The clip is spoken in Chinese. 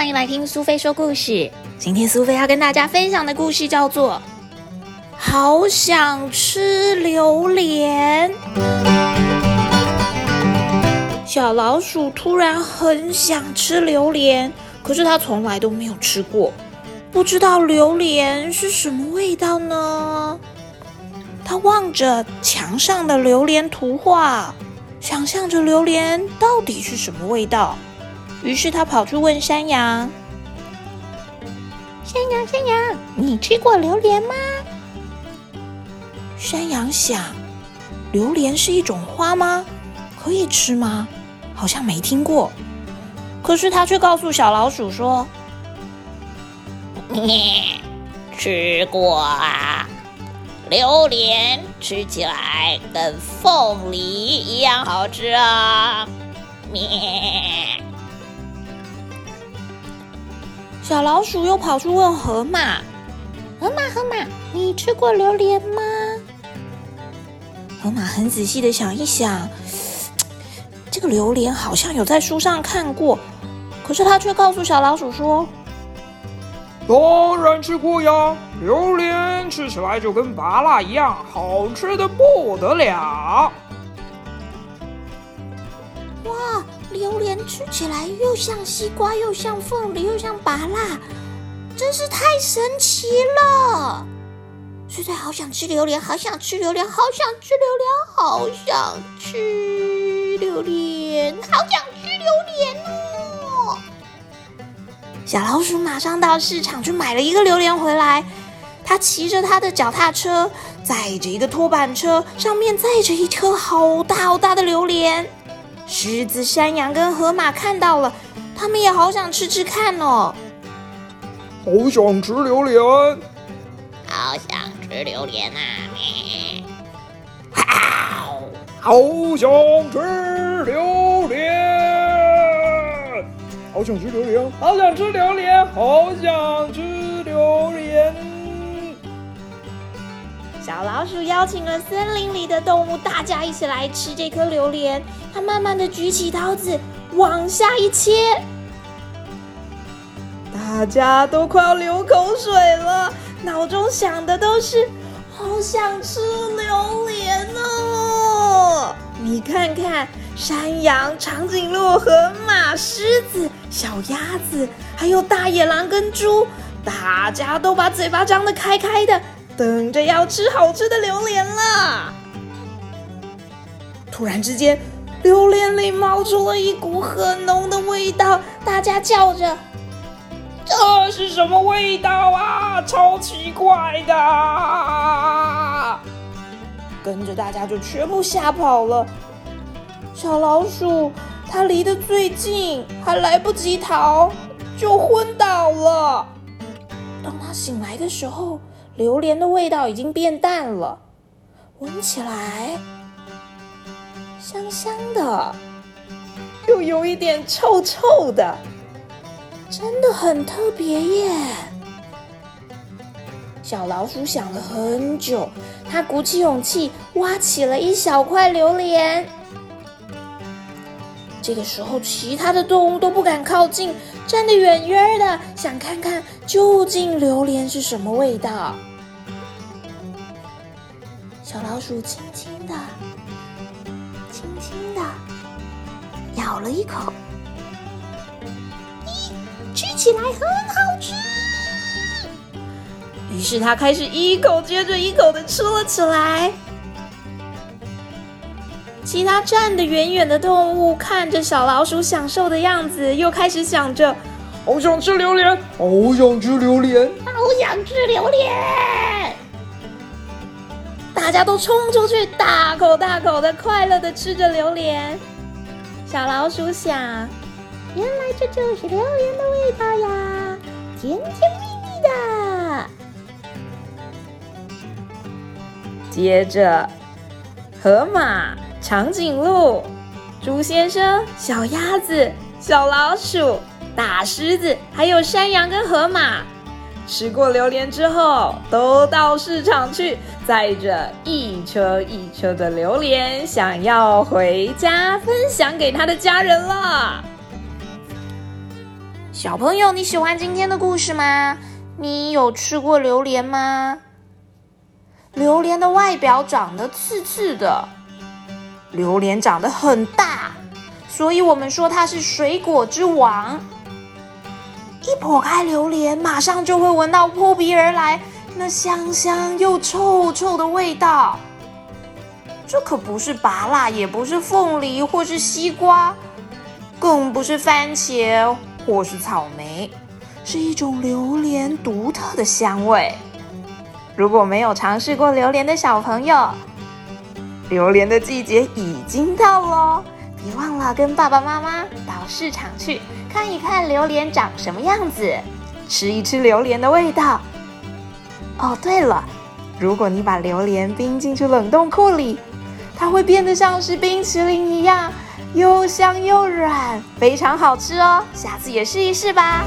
欢迎来听苏菲说故事。今天苏菲要跟大家分享的故事叫做《好想吃榴莲》。小老鼠突然很想吃榴莲，可是它从来都没有吃过，不知道榴莲是什么味道呢？它望着墙上的榴莲图画，想象着榴莲到底是什么味道。于是他跑去问山羊：“山羊，山羊，你吃过榴莲吗？”山羊想：“榴莲是一种花吗？可以吃吗？好像没听过。”可是他却告诉小老鼠说：“你吃过啊，榴莲吃起来跟凤梨一样好吃啊！”咩。小老鼠又跑去问河马：“河马，河马，你吃过榴莲吗？”河马很仔细的想一想，这个榴莲好像有在书上看过，可是他却告诉小老鼠说：“当然吃过呀，榴莲吃起来就跟芭拉一样，好吃的不得了。”榴莲吃起来又像西瓜，又像凤梨，又像芭辣，真是太神奇了！实在好想吃榴莲，好想吃榴莲，好想吃榴莲，好想吃榴莲，好想吃榴莲哦！小老鼠马上到市场去买了一个榴莲回来，它骑着它的脚踏车，载着一个拖板车，上面载着一车好大好大的榴莲。狮子、山羊跟河马看到了，他们也好想吃吃看哦。好想吃榴莲，好想吃榴莲啊！好，好想吃榴莲，好想吃榴莲，好想吃榴莲，好想吃榴莲。小老鼠邀请了森林里的动物，大家一起来吃这颗榴莲。它慢慢的举起刀子，往下一切，大家都快要流口水了，脑中想的都是好想吃榴莲哦！你看看，山羊、长颈鹿、河马、狮子、小鸭子，还有大野狼跟猪，大家都把嘴巴张得开开的。等着要吃好吃的榴莲了！突然之间，榴莲里冒出了一股很浓的味道，大家叫着：“这是什么味道啊？超奇怪的！”跟着大家就全部吓跑了。小老鼠它离得最近，还来不及逃，就昏倒了。当它醒来的时候，榴莲的味道已经变淡了，闻起来香香的，又有一点臭臭的，真的很特别耶！小老鼠想了很久，它鼓起勇气挖起了一小块榴莲。这个时候，其他的动物都不敢靠近，站得远远的，想看看究竟榴莲是什么味道。小老鼠轻轻的、轻轻的咬了一口，咦，吃起来很好吃。于是它开始一口接着一口的吃了起来。其他站得远远的动物看着小老鼠享受的样子，又开始想着：好想吃榴莲，好想吃榴莲，好想吃榴莲。大家都冲出去，大口大口的快乐的吃着榴莲。小老鼠想：原来这就是榴莲的味道呀，甜甜蜜蜜的。接着，河马、长颈鹿、猪先生、小鸭子、小老鼠、大狮子，还有山羊跟河马。吃过榴莲之后，都到市场去，载着一车一车的榴莲，想要回家分享给他的家人了。小朋友，你喜欢今天的故事吗？你有吃过榴莲吗？榴莲的外表长得刺刺的，榴莲长得很大，所以我们说它是水果之王。一剖开榴莲，马上就会闻到扑鼻而来那香香又臭臭的味道。这可不是芭辣，也不是凤梨，或是西瓜，更不是番茄。或是草莓，是一种榴莲独特的香味。如果没有尝试过榴莲的小朋友，榴莲的季节已经到了，别忘了跟爸爸妈妈到市场去看一看榴莲长什么样子，吃一吃榴莲的味道。哦，对了，如果你把榴莲冰进去冷冻库里，它会变得像是冰淇淋一样。又香又软，非常好吃哦！下次也试一试吧。